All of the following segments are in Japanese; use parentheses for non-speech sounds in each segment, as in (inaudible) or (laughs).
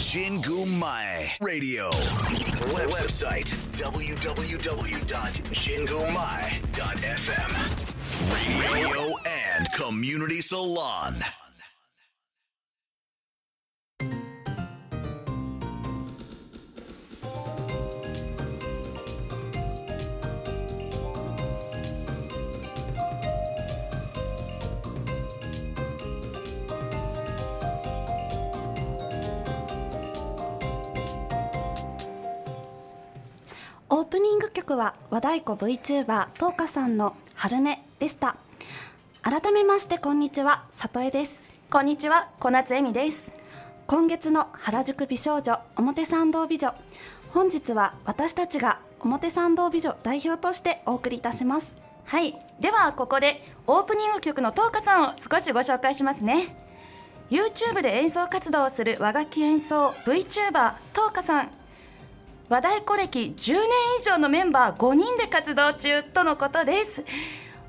Jingu Mai Radio. Website www.jingumai.fm. Radio and Community Salon. プニング曲は和太鼓 VTuber トーカさんの春音でした。改めましてこんにちは里江です。こんにちは小夏恵美です。今月の原宿美少女表参道美女。本日は私たちが表参道美女代表としてお送りいたします。はいではここでオープニング曲のトーカさんを少しご紹介しますね。YouTube で演奏活動をする和楽器演奏 VTuber トーカさん和太鼓歴10年以上のメンバー5人で活動中とのことです。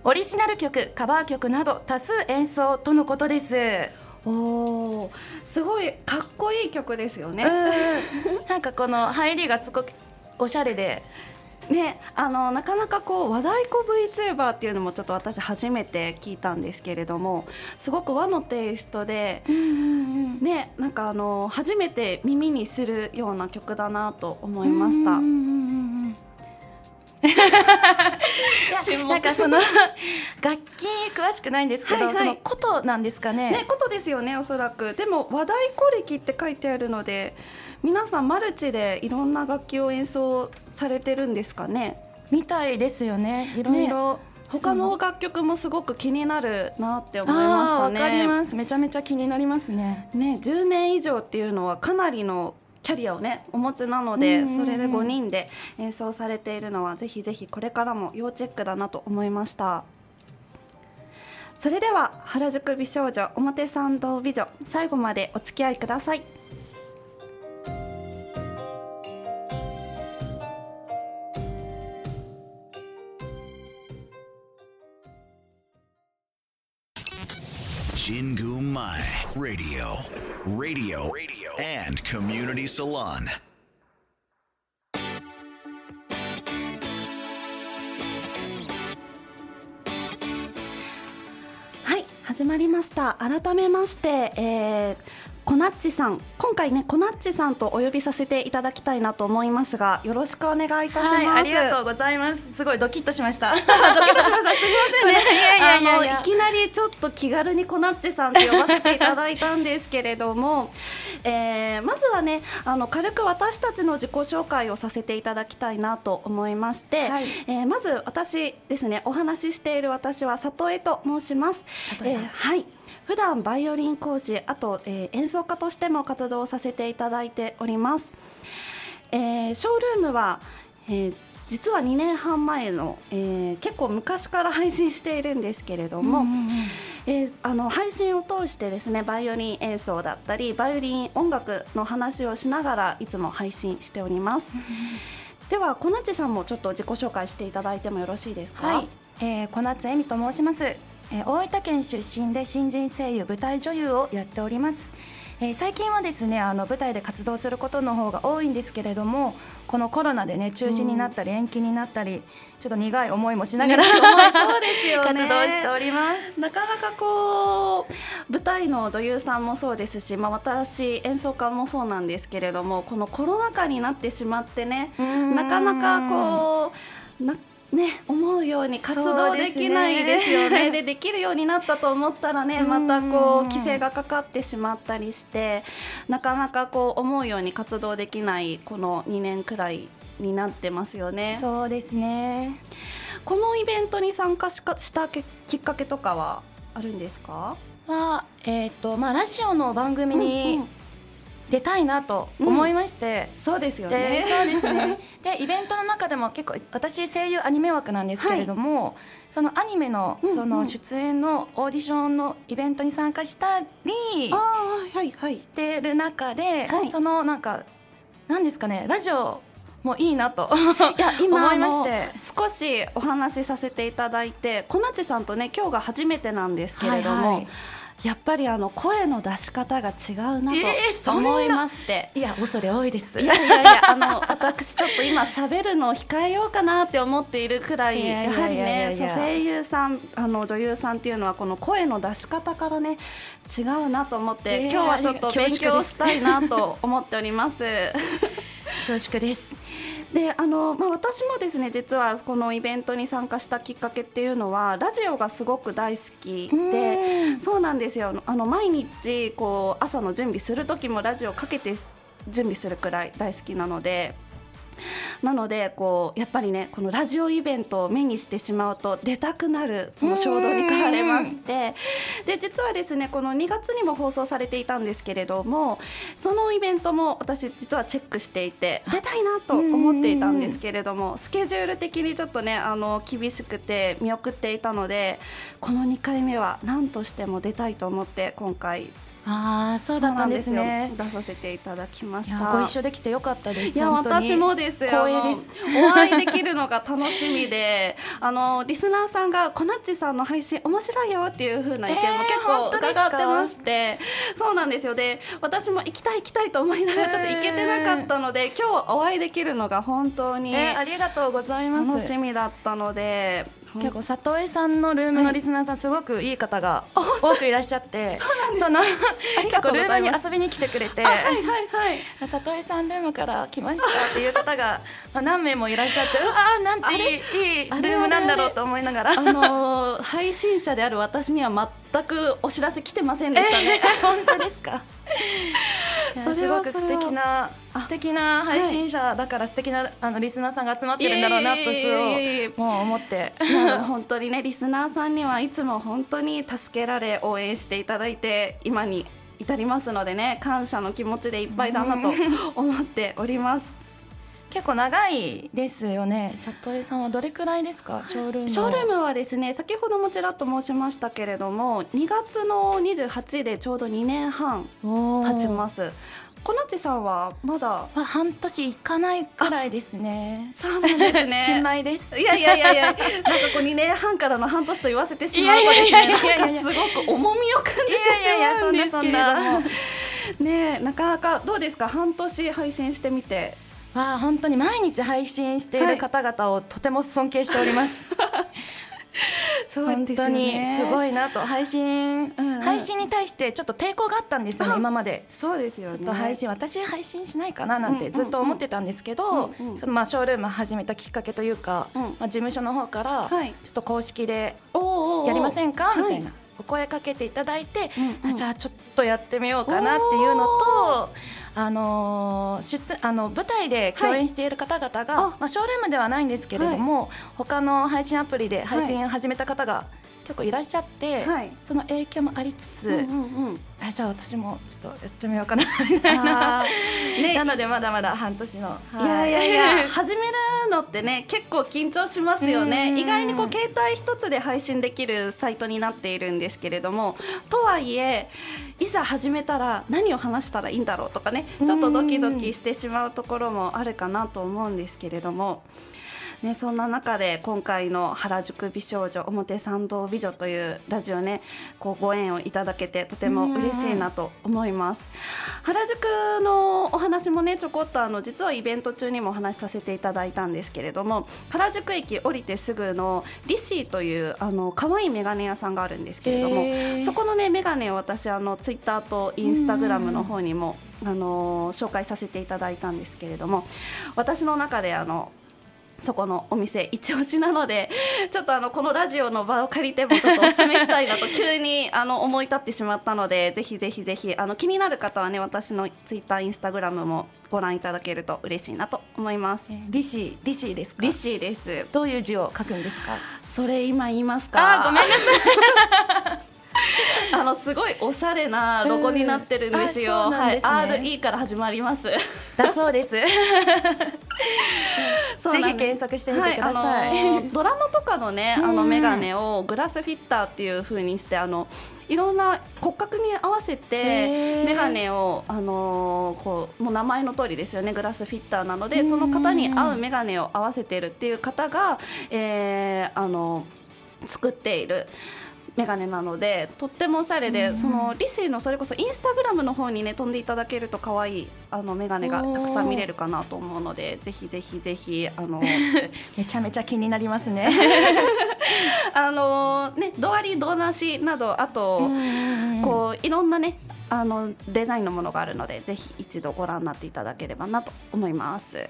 オリジナル曲カバー曲など多数演奏とのことです。おーすごいかっこいい曲ですよね。なんかこの入りがすごくおしゃれでね、あのなかなかこう和太鼓 VTuber っていうのもちょっと私初めて聞いたんですけれどもすごく和のテイストで、ね、なんかあの初めて耳にするような曲だなと思いました。なんかその楽器詳しくないんですけど、はいはい、その琴なんですかね。ね琴ですよねおそらく。でも和太鼓歴って書いてあるので皆さんマルチでいろんな楽器を演奏されてるんですかね？みたいですよね。いろいろ、ね。他の楽曲もすごく気になるなって思いましたね。わかります。めちゃめちゃ気になりますね。ね、10年以上っていうのはかなりのキャリアをねお持ちなので、それで5人で演奏されているのはぜひぜひこれからも要チェックだなと思いましたそれでは原宿美少女表参道美女最後までお付き合いください My Radio Radio Radio and Community Salon はい始まりました改めまして、えー、コナッチさん今回ねコナッチさんとお呼びさせていただきたいなと思いますがよろしくお願いいたします、はい、ありがとうございます。すごいドキッとしました。(laughs) ドキッとしました。すみませんね。いきなりちょっと気軽にコナッチさんって呼ばせていただいたんですけれども、(laughs) えー、まずはねあの軽く私たちの自己紹介をさせていただきたいなと思いまして、はい、えー、まず私ですねお話ししている私は里江と申します、えー、はい。普段バイオリン講師あと、えー、演奏家としても活動させていただいております、えー、ショールームは、えー、実は2年半前の、えー、結構昔から配信しているんですけれども、うんうんうんえー、あの配信を通してですねバイオリン演奏だったりバイオリン音楽の話をしながらいつも配信しております。うんうん、では小夏さんもちょっと自己紹介していただいてもよろしいですか？はい、えー、小夏恵美と申します。えー、大分県出身で新人声優舞台女優をやっております、えー、最近はですねあの舞台で活動することの方が多いんですけれどもこのコロナでね中止になったり延期になったり、ちょっと苦い思いもしながら、そうですよ、ね、活動しております。なかなかこう舞台の女優さんもそうですし、まあ、私演奏家もそうなんですけれどもこのコロナ禍になってしまってねなかなかこうなね、思うように活動できないですよね。で、ね、できるようになったと思ったらねまたこう規制がかかってしまったりしてなかなかこう思うように活動できないこの2年くらいになってますよね。そうですね。このイベントに参加しかしたきっかけとかはあるんですか？は、えーとまあ、ラジオの番組に、出たいなと思いまして、うん、そうですよね。そうですね。でイベントの中でも結構私声優アニメ枠なんですけれども、はい、そのアニメのその出演のオーディションのイベントに参加したりしてる中で、はい、そのなんか何ですかねラジオもいいなといや (laughs) 今思いまして。少しお話しさせていただいて小夏さんとね今日が初めてなんですけれども、はいはいやっぱりあの声の出し方が違うなと思いまして、えー、いや恐れ多いです。いやいやいやあの私ちょっと今喋るのを控えようかなって思っているくらいやはりね声優さんあの女優さんっていうのはこの声の出し方からね違うなと思って、えー、今日はちょっと勉強したいなと思っております。(laughs) 恐縮ですであの、まあ、私もですね実はこのイベントに参加したきっかけっていうのはラジオがすごく大好きでそうなんですよあの毎日こう朝の準備する時もラジオかけて準備するくらい大好きなので。なのでこうやっぱりねこのラジオイベントを目にしてしまうと出たくなるその衝動に駆られましてで実はですねこの2月にも放送されていたんですけれどもそのイベントも私実はチェックしていて出たいなと思っていたんですけれどもスケジュール的にちょっとねあの厳しくて見送っていたのでこの2回目は何としても出たいと思って今回ああそうだったんですね。出させていただきました。ご一緒できてよかったですいや私もです光栄です。お会いできるのが楽しみで。あのリスナーさんがコナッチさんの配信面白いよっていう風な意見も結構伺ってまして、えー、そうなんですよ。で私も行きたい行きたいと思いながらちょっと行けてなかったので、今日お会いできるのが本当に、えー、ありがとうございます。楽しみだったので結構里江さんのルームのリスナーさん、すごくいい方が多くいらっしゃって、その結構ルームに遊びに来てくれて、はいはいはい、里江さんルームから来ましたっていう方が何名もいらっしゃって、うわあなんていいいいルームなんだろうと思いながら、あのー、配信者である私には全くお知らせ来てませんでしたね。えー、本当ですか？すごく素敵な素敵な配信者だから素敵なあのリスナーさんが集まってるんだろうなとそうもう思って。(laughs) 本当にねリスナーさんにはいつも本当に助けられ応援していただいて今に至りますのでね感謝の気持ちでいっぱいだなと思っております。結構長いですよね里江さんはどれくらいですか？ショールームショールームはですね先ほどもちらっと申しましたけれども2月の28でちょうど2年半経ちますこなちさんはまだ？半年いかないくらいですね。そうなんですね。(laughs) 新米です。いやいやいやいや、なんかこう二年半からの半年と言わせてしまうとですね、なんかすごく重みを感じてしまうんですけれども。ねなかなかどうですか？半年配信してみて。わあ本当に毎日配信している方々をとても尊敬しております。(laughs) そう、ね、本当にすごいなと配信、うんうん、配信に対してちょっと抵抗があったんですよね今まで。そうですよ、ね、ちょっと配信私配信しないかななんてずっと思ってたんですけど、うんうん、そのまあショールーム始めたきっかけというか、うん、まあ、事務所の方からちょっと公式でやりませんか？みたいな。お声かけていただいて、うんうん、じゃあちょっとやってみようかなっていうのとあの出あの舞台で共演している方々が、はい、まあ、ショールームではないんですけれども、はい、他の配信アプリで配信始めた方が結構いらっしゃって、はい、その影響もありつつ、うんうんうん、あじゃあ私もちょっとやってみようかなみたいな、ね、なのでまだまだ半年の、はい、いやいやい。や始めるのってね結構緊張しますよね。意外にこう携帯一つで配信できるサイトになっているんですけれどもとはいえいざ始めたら何を話したらいいんだろうとかねちょっとドキドキしてしまうところもあるかなと思うんですけれども。ね、そんな中で今回の原宿美少女表参道美女というラジオねこうご縁をいただけてとても嬉しいなと思います。原宿のお話もねちょこっとあの実はイベント中にもお話しさせていただいたんですけれども原宿駅降りてすぐのリシーというあの可愛いメガネ屋さんがあるんですけれどもそこのねメガネを私あのツイッターとインスタグラムの方にもあの紹介させていただいたんですけれども私の中であのそこのお店一押しなので (laughs) ちょっとあのこのラジオの場を借りてもちょっとお勧めしたいなと急にあの思い立ってしまったのでぜひぜひぜひあの気になる方はね私のツイッターインスタグラムもご覧いただけると嬉しいなと思います。リシリシですか？リシです。どういう字を書くんですか？それ今言いますか？あごめんなさい。(laughs) すごいおしゃれなロゴになってるんですよ。うん、すね、はい、RE から始まります。だそう (laughs) です。ぜひ検索してみてください。はい、ドラマとかのね、あのメガネをグラスフィッターっていう風にして、あの。いろんな骨格に合わせてメガネを、あのー、こうもう名前の通りですよねグラスフィッターなのでその方に合うメガネを合わせているっていう方が、えー、あの作っているメガネなのでとってもおしゃれで、うん、そのリシーのそれこそインスタグラムの方にね飛んでいただけると可愛いあのメガネがたくさん見れるかなと思うのでぜひぜひぜひあの (laughs) めちゃめちゃ気になりますね。(laughs) あのねドアリドなしなどあとこういろんなねあのデザインのものがあるのでぜひ一度ご覧になっていただければなと思います。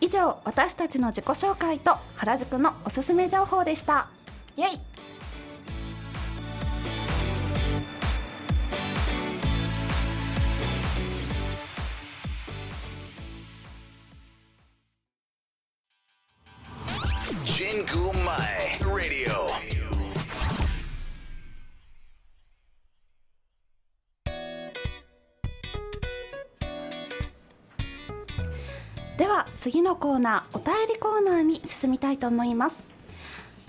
以上私たちの自己紹介と原宿のおすすめ情報でした。イエイでは次のコーナーお便りコーナーに進みたいと思います。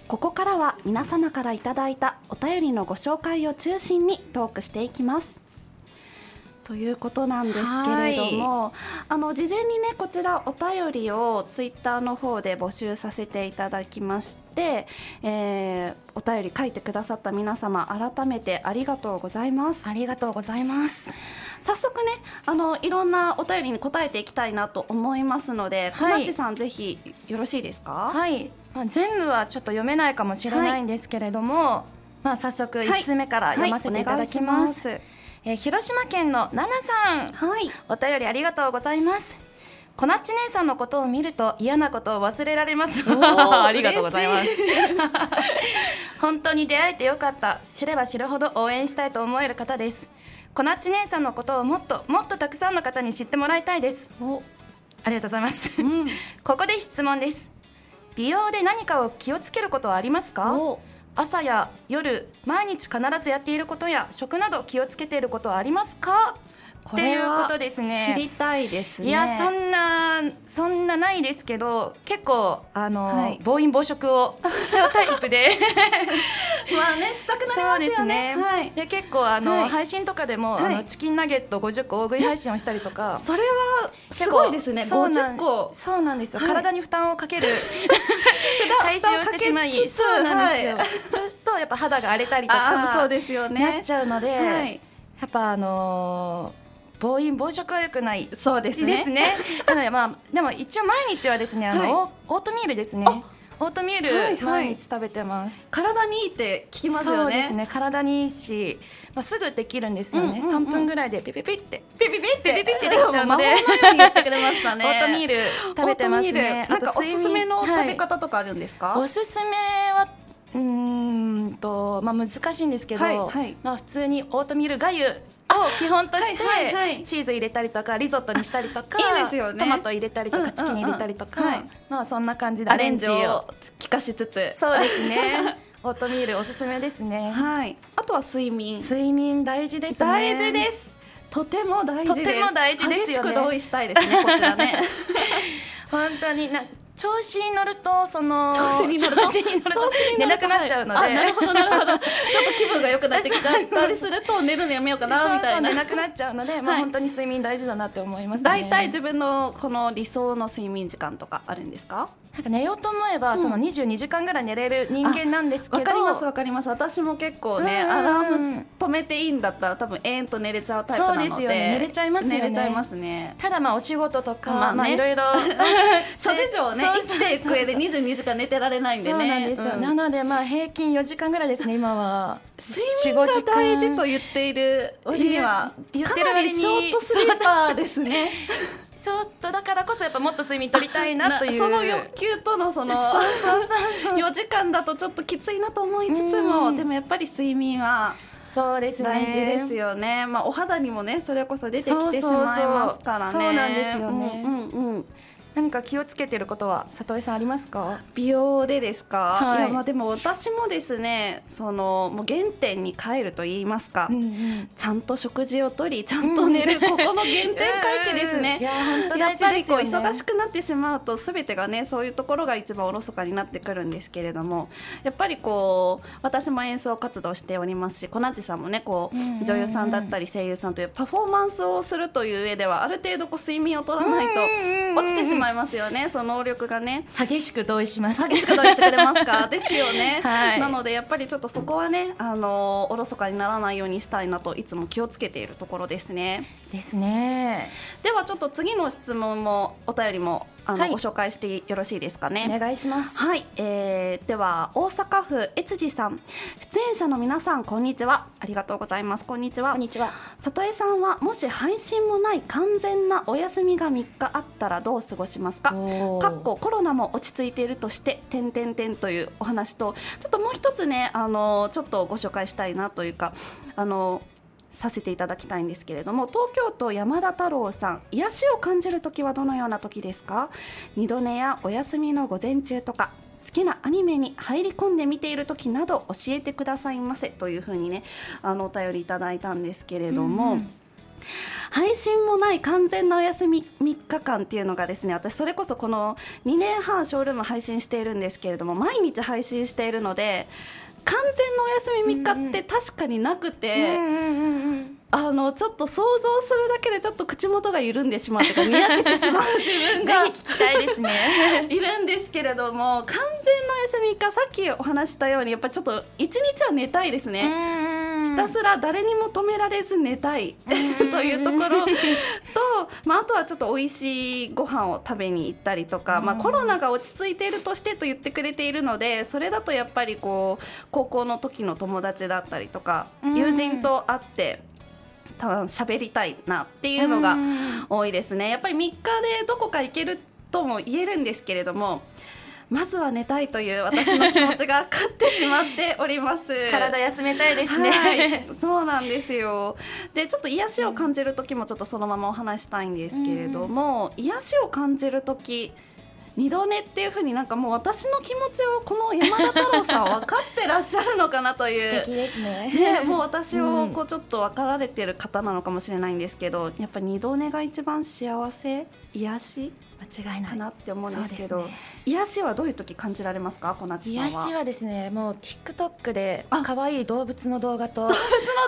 ここからは皆様からいただいたお便りのご紹介を中心にトークしていきます。ということなんですけれども、あの事前にねこちらお便りをツイッターの方で募集させていただきまして、えー、お便り書いてくださった皆様改めてありがとうございます。ありがとうございます。早速ねあのいろんなお便りに答えていきたいなと思いますので、はい、さんぜひよろしいですか？はい。まあ、全部はちょっと読めないかもしれないんですけれども、はい、まあ、早速1つ目から読ませていただきます。はい、えー、広島県の奈々さん、はい、お便りありがとうございます。こなっち姉さんのことを見ると嫌なことを忘れられます。(laughs) ありがとうございます。(laughs) 本当に出会えてよかった。知れば知るほど応援したいと思える方です。こなっち姉さんのことをもっともっとたくさんの方に知ってもらいたいです。ありがとうございます。うん、(laughs) ここで質問です。美容で何かを気をつけることはありますか？朝や夜毎日必ずやっていることや食など気をつけていることはありますか？っていうことですね。知りたいですね。いやそんなそんなないですけど結構あの、はい、暴飲暴食を (laughs) しちゃうタイプで (laughs) まあねしたくなりますよね。そうですね。はい、で結構あの、はい、配信とかでも、あのチキンナゲット50個大食い配信をしたりとか。(laughs) それはすごいですね。50個。そうなんですよ。体に負担をかける配信をしてしまい、そうなんですよ。そうするとやっぱ肌が荒れたりとかそうですよね。なっちゃうので、やっぱあのー暴飲暴食は良くないそうですね。ですね。(laughs) なのでまあでも一応毎日はですねあの、はい、オートミールですね。オートミール毎日食べてます、体にいいって聞きますよね。そうですね。体にいいし、まあ、すぐできるんですよね、うんうんうん、3分ぐらいでピピピって。ピピピって。ピピピってできちゃうので (laughs) オートミール食べてますね。なんかおすすめの食べ方とかあるんですか、はい、おすすめはうんとまあ難しいんですけど、はいはい、まあ普通にオートミールがゆを基本としてチーズ入れたりとかリゾットにしたりとかいいですよ、ね、トマト入れたりとかチキン入れたりとか、まあそんな感じでアレンジを聞かしつつそうですね。(laughs) オートミールおすすめですね。はい。あとは睡眠。睡眠大事ですね。大事です。とても大事とても大事ですよね。同意したいですねこちらね。(laughs) (laughs) 本当にな調子に乗るとその調子に乗ると？寝なくなっちゃうので、なるほどなるほど。ちょっと気分が良くなってきた。りすると寝るのやめようかなみたいな。寝なくなっちゃうので、まあ本当に睡眠大事だなって思います大体自分のこの理想の睡眠時間とかあるんですか？なんか寝ようと思えば、その22時間ぐらい寝れる人間なんですけど。わかりますわかります。私も結構ねアラーム止めていいんだったら多分永遠と寝れちゃうタイプなので。そうですよね。寝れちゃいますよね。寝れちゃいますね。ただまあお仕事とかまあ、ね、いろいろ。(laughs) 諸事情ね生きていく上で22時間寝てられないんでね。なんですよ、うん、なのでまあ平均4時間ぐらいですね今は。睡眠が大事と言っている割にはかなりショートスリーパーですね。ちょっとだからこそやっぱもっと睡眠取りたいなという。その欲求とのそのそうそうそう4時間だとちょっときついなと思いつつもでもやっぱり睡眠はそうですね。大事ですよね。まあお肌にもねそれこそ出てきてしまいますからね。そうなんですよね、うんうん、うん何か気をつけてることは里江さんありますか？美容でですか、はい、いやまあでも私もですねそのもう原点に帰ると言いますか、うんうん、ちゃんと食事をとりちゃんと寝る、うん、ここの原点回帰ですね。や本当やっぱりこう。忙しくなってしまうとすべてがねそういうところが一番おろそかになってくるんですけれどもやっぱりこう私も演奏活動しておりますしコナッチさんもねこうんうんうん。う女優さんだったり声優さんというパフォーマンスをするという上ではある程度こう睡眠を取らないと落ちてしまいますよねその能力がね。激しく同意します。激しく同意してくれますか？(laughs) ですよね、はいなのでやっぱりちょっとそこはねあのおろそかにならないようにしたいなといつも気をつけているところですね。ですね。ではちょっと次の質問もお便りもあの、はい。ご紹介してよろしいですかね？お願いします。はい、えー、では大阪府越次さん。出演者の皆さんこんにちは。ありがとうございます。こんにちは。こんにちは。里江さんはもし配信もない完全なお休みが3日あったらどう過ごしますか？かっこコロナも落ち着いているとして点点点というお話とちょっともう一つねあのちょっとご紹介したいなというかあのさせていただきたいんですけれども東京都山田太郎さん癒しを感じる時はどのような時ですか？二度寝やお休みの午前中とか好きなアニメに入り込んで見ている時など教えてくださいませというふうにねあのお便りいただいたんですけれども、うんうん。配信もない完全なお休み3日間っていうのがですね私それこそこの2年半ショールーム配信しているんですけれども毎日配信しているので完全なお休み3日って確かになくて。あのちょっと想像するだけでちょっと口元が緩んでしまうとか (laughs) にやけてしまう自分ぜがひ聞きたいですね。(laughs) いるんですけれども完全なお休みかさっきお話したようにやっぱりちょっと一日は寝たいですね。ひたすら誰にも止められず寝たい (laughs) というところと、まあ、あとはちょっと美味しいご飯を食べに行ったりとか、まあ、コロナが落ち着いているとしてと言ってくれているのでそれだとやっぱりこう高校の時の友達だったりとかうん。友人と会って。多分喋りたいなっていうのがうん。多いですね。やっぱり3日でどこか行けるとも言えるんですけれどもまずは寝たいという私の気持ちが勝ってしまっております。(laughs) 体休めたいですね。はい、(laughs) そうなんですよ。で、ちょっと癒しを感じる時もちょっとそのままお話したいんですけれども、癒しを感じる時。二度寝っていう風になんかもう私の気持ちをこの山田太郎さんは分かってらっしゃるのかなとい (laughs) 素う敵ですね。ね、もう私をうんこうちょっと分かられてる方なのかもしれないんですけど、やっぱ二度寝が一番幸せ？癒し？間違いない。かなって思うんですけど、ね。癒しはどういう時感じられますか、小夏さんは。癒しはですねもう TikTok であ。可愛い動物の動画と動物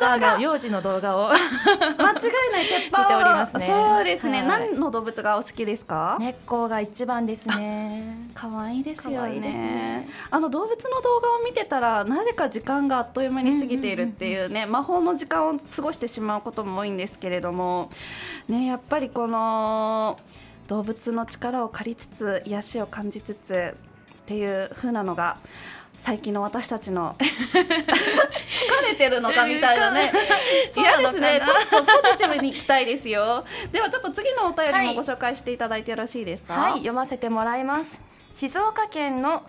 の動画。幼児の動画を (laughs) 間違いない鉄板見ておりますね。そうですね、はい。何の動物がお好きですか、根っこが一番ですね。可愛いですよね。ね。あの動物の動画を見てたらなぜか時間があっという間に過ぎているっていうね、魔法の時間を過ごしてしまうことも多いんですけれどもねやっぱりこの動物の力を借りつつ癒しを感じつつっていう風なのが最近の私たちの (laughs) 疲れてるのかみたいなね。嫌ですね。ちょっとポジティブにいきたいですよ。ではちょっと次のお便りもご紹介していただいてよろしいですか？はい読ませてもらいます。静岡県の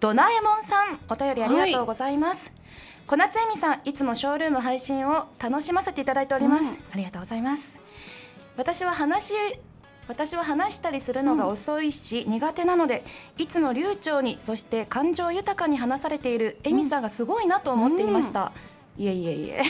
ドナエモンさん。お便りありがとうございます、小夏恵美さんいつもショールーム配信を楽しませていただいております、うん。ありがとうございます。私は話私は話したりするのが遅いし、苦手なのでいつも流暢にそして感情豊かに話されている恵美さんがすごいなと思っていました、いえいえいえ。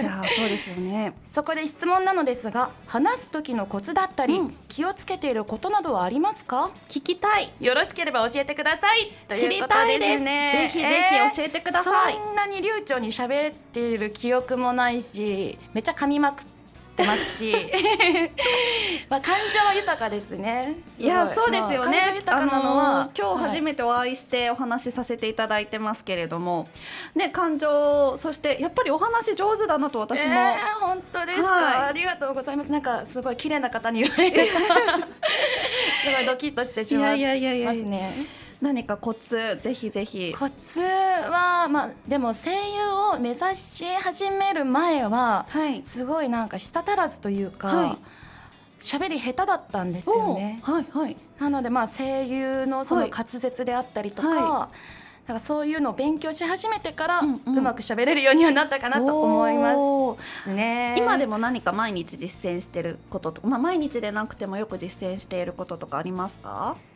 いやそうですよね。(laughs) そこで質問なのですが話す時のコツだったり、うん。気をつけていることなどはありますか？聞きたい。よろしければ教えてください。と知りいうことたいです。ねぜひぜひ教えてください。そんなに流暢に喋っている記憶もないしめっちゃ噛みまくってますし。(laughs) まあ感情は豊かですね。い。やそうですよね。まあ感情豊かなのは、あのー今日初めてお会いしてお話しさせていただいてますけれども、ね感情そしてやっぱりお話上手だなと私も、えー、本当ですか、はい。ありがとうございます。なんかすごい綺麗な方に言われると (laughs) すごいドキッとしてしまいいやいやいやいやますね何かコツぜひぜひ。コツはまあでも声優を目指し始める前ははい。すごいなんか舌足らずというか、はい。喋り下手だったんですよね。はいはい。なのでまあ声優のそはいの滑舌であったりとか、はい。なんかそういうのを勉強し始めてから、ううん。うんまく喋れるようにはなったかなと思います。ね。今でも何か毎日実践してることとか、まあ、毎日でなくてもよく実践していることとかありますか？うん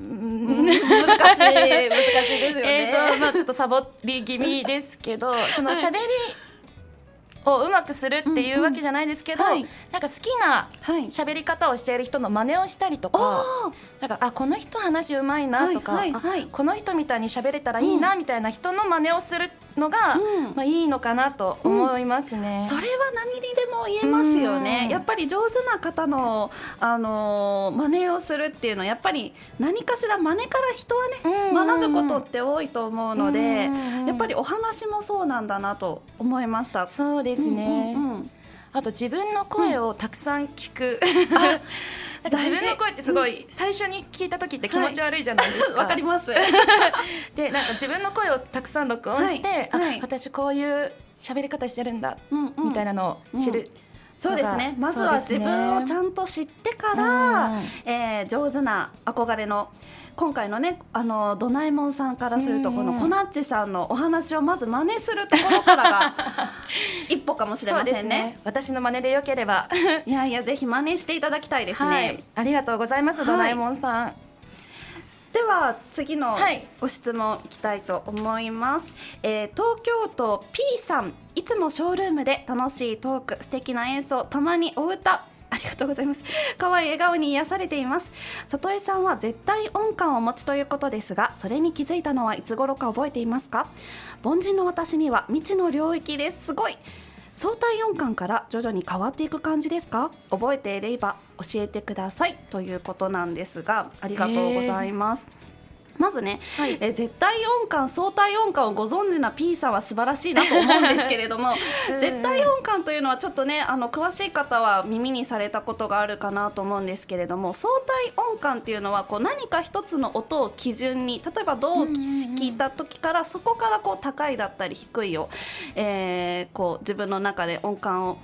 難しい。難しいですよね。えーとまあちょっとサボり気味ですけどその喋りをうまくするっていうわけじゃないですけど、うんうん。はいなんか好きなはい。喋り方をしている人の真似をしたりとか、あなんかあこの人話うまいなとか、はいはいはい。あこの人みたいに喋れたらいいなみたいな人の真似をするのが、うん。まあいいのかなと思いますね。それは何にでも言えますよね、うん。やっぱり上手な方の、あのー真似をするっていうのはやっぱり何かしら真似から人はね、うん学ぶことって多いと思うので、うん。やっぱりお話もそうなんだなと思いました。そうですね、うんうんうんあと自分の声をたくさん聞く、(laughs) なんか自分の声ってすごい最初に聞いた時って気持ち悪いじゃないですか。わかります。(laughs) でなんか自分の声をたくさん録音して、はい。はい。あ私こういう喋り方してるんだ、うんうん。みたいなのを知る、そうですね。まずは自分をちゃんと知ってから、うん。えー上手な憧れの今回のねあのドナエモンさんからすると、うん。このコナッチさんのお話をまず真似するところからが (laughs) 一歩かもしれませんね。ね。私の真似でよければ。(laughs) いやいやぜひ真似していただきたいですね。はい、ありがとうございます、はい。ドラえもんさん。では次のはい。ご質問いきたいと思います、えー東京都 P さん。いつもショールームで楽しいトーク素敵な演奏たまにお歌ありがとうございます。可愛い笑顔に癒されています。里江さんは絶対音感をお持ちということですがそれに気づいたのはいつ頃か覚えていますか？凡人の私には未知の領域です。すごい。相対音感から徐々に変わっていく感じですか？覚えていれば教えてください。ということなんですがありがとうございます、まずね、はい。え絶対音感相対音感をご存知な P さんは素晴らしいなと思うんですけれども (laughs) うん。絶対音感というのはちょっとねあの詳しい方は耳にされたことがあるかなと思うんですけれども相対音感っていうのはこう何か一つの音を基準に例えばどう聞いた時からそこからこう高いだったり低いを、えーこう自分の中で音感を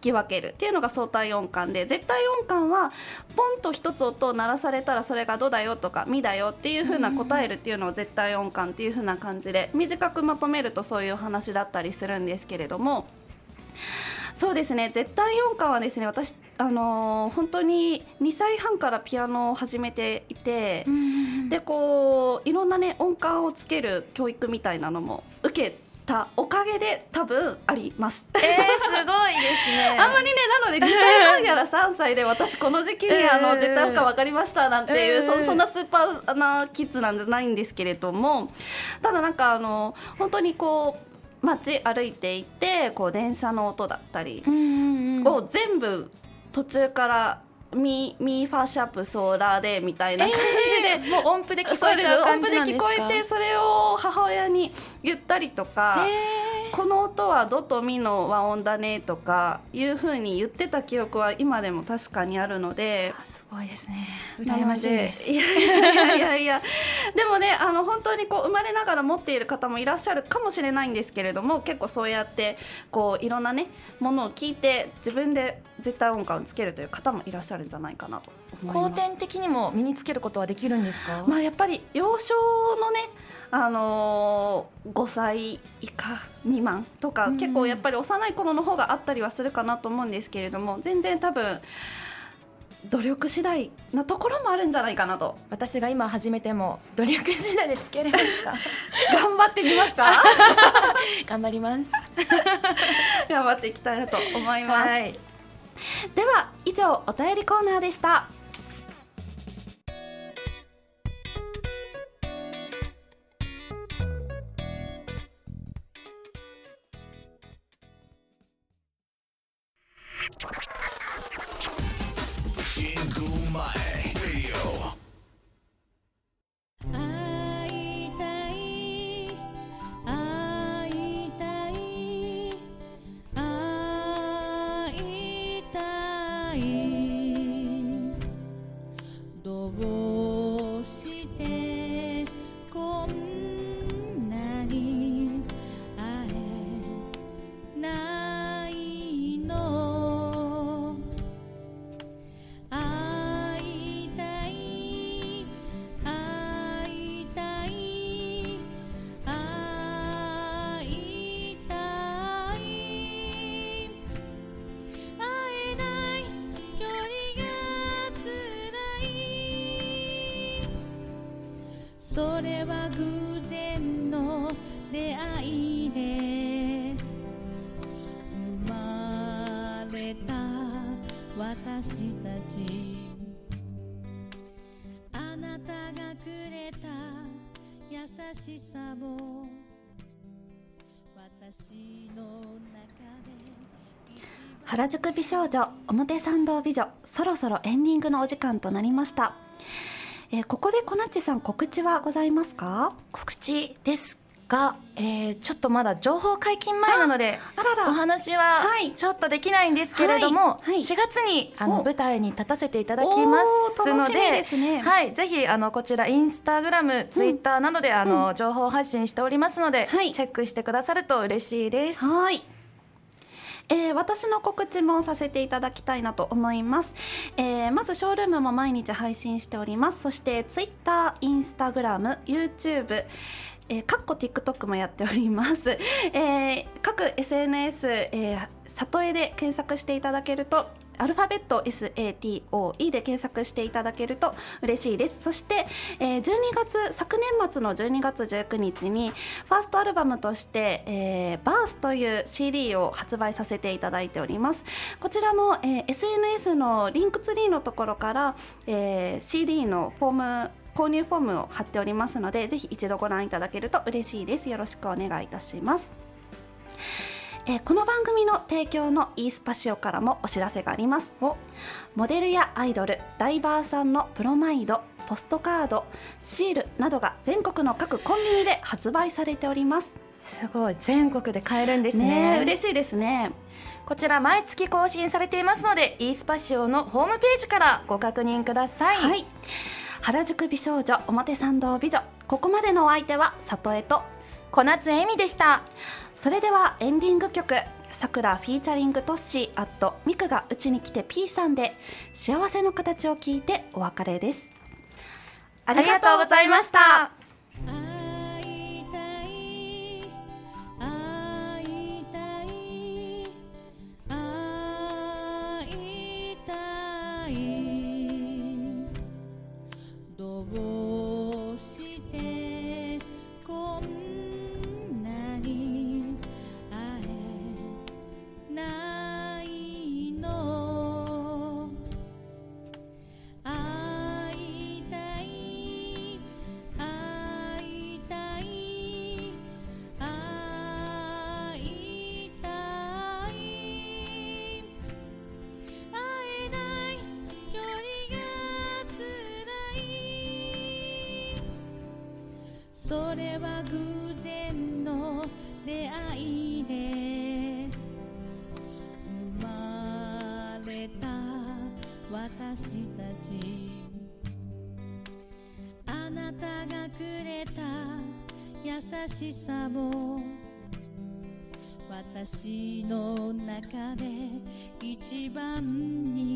聞き分けるっていうのが相対音感で絶対音感はポンと一つ音を鳴らされたらそれが「ド」だよとか「ミ」だよっていう風な答えるっていうのを絶対音感っていう風な感じで短くまとめるとそういうお話だったりするんですけれども。そうですね絶対音感はですね私、あのー本当に2歳半からピアノを始めていて、でこういろんなね音感をつける教育みたいなのも受けたおかげで多分あります。えー、すごいですね。(laughs) あんまりねなので2歳半やら3歳で私この時期にあのうん絶対音感分かりましたなんていううん。そそんなスーパーなキッズなんじゃないんですけれどもただなんかあの本当にこう街歩いていてこう電車の音だったりを全部途中からミミファシャープソーラーでみたいな感じで、えーもう音符で聞こえちゃう音符で感じなんですか？聞こえてそれを母親に言ったりとか。えこの音はドとミの和音だねとかいう風に言ってた記憶は今でも確かにあるのでー、すごいですね。羨ましいです。いやいやいやいや。でもねあの本当にこう生まれながら持っている方もいらっしゃるかもしれないんですけれども結構そうやってこういろんなねものを聞いて自分で絶対音感をつけるという方もいらっしゃるんじゃないかなと。後天的にも身につけることはできるんですか、まあやっぱり幼少のねあのー、5歳以下未満とか、うん結構やっぱり幼い頃の方があったりはするかなと思うんですけれども全然多分努力次第なところもあるんじゃないかなと。私が今始めても努力次第でつけれますか？(laughs) 頑張ってみますか？(laughs) 頑張ります。(laughs) 頑張っていきたいなと思います、はいでは以上お便りコーナーでした。原宿美少女表参道美女そろそろエンディングのお時間となりました、えーここでこなっちさん告知はございますか？告知ですが、えーちょっとまだ情報解禁前なのでお話ははい。ちょっとできないんですけれども、はい。はい。4月にあのお。舞台に立たせていただきますのでね。はい、ぜひあのこちらインスタグラム、ツイッターなどであの、情報発信しておりますので、はい。チェックしてくださると嬉しいです。はい。えー私の告知もさせていただきたいなと思います、えーまずショールームも毎日配信しております。そしてツイッター、インスタグラム、YouTube えー、かっこ TikTok もやっております、えー各 SNS、えー、里江で検索していただけるとアルファベット SATOE で検索していただけると嬉しいです。そして、えー12月昨年末の12月19日にファーストアルバムとして、えー、バースという CD を発売させていただいております。こちらも、えー SNS のリンクツリーのところから、えー CD のフォーム購入フォームを貼っておりますのでぜひ一度ご覧いただけると嬉しいです。よろしくお願いいたします。えーこの番組の提供の e スパシオからもお知らせがあります。お。モデルやアイドルライバーさんのプロマイドポストカードシールなどが全国の各コンビニで発売されております。すごい。全国で買えるんですね。ねえ嬉しいですね。こちら毎月更新されていますので e スパシオのホームページからご確認ください、はい。原宿美少女表参道美女。ここまでのお相手は Satoe と小夏笑美でしたそれではエンディング曲さくらフィーチャリングトッシーアットミクがうちに来て P さんで幸せの形を聞いてお別れです。ありがとうございました。それは偶然の出会いで生まれた私たち。あなたがくれた優しさも私の中で一番に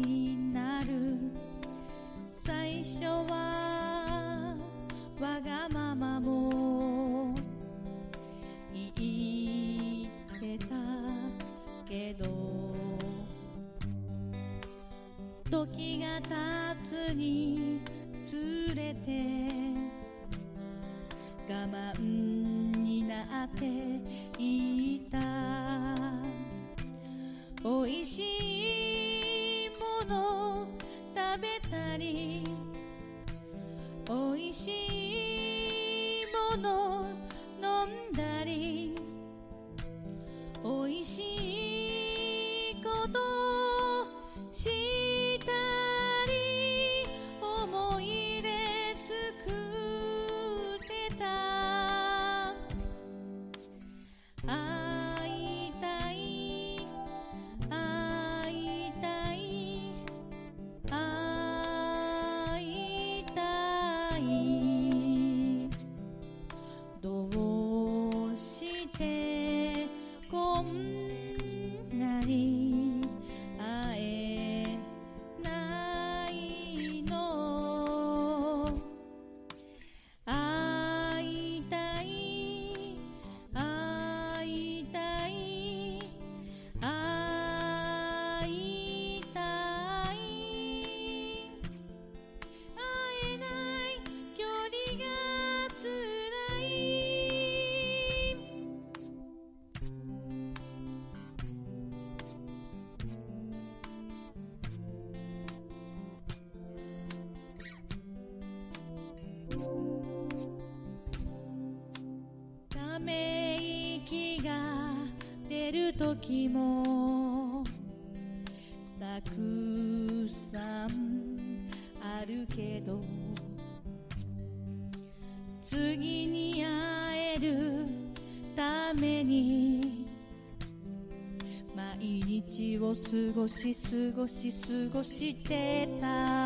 美味しいもの食べたり美味しい少し過ごし過ごしてた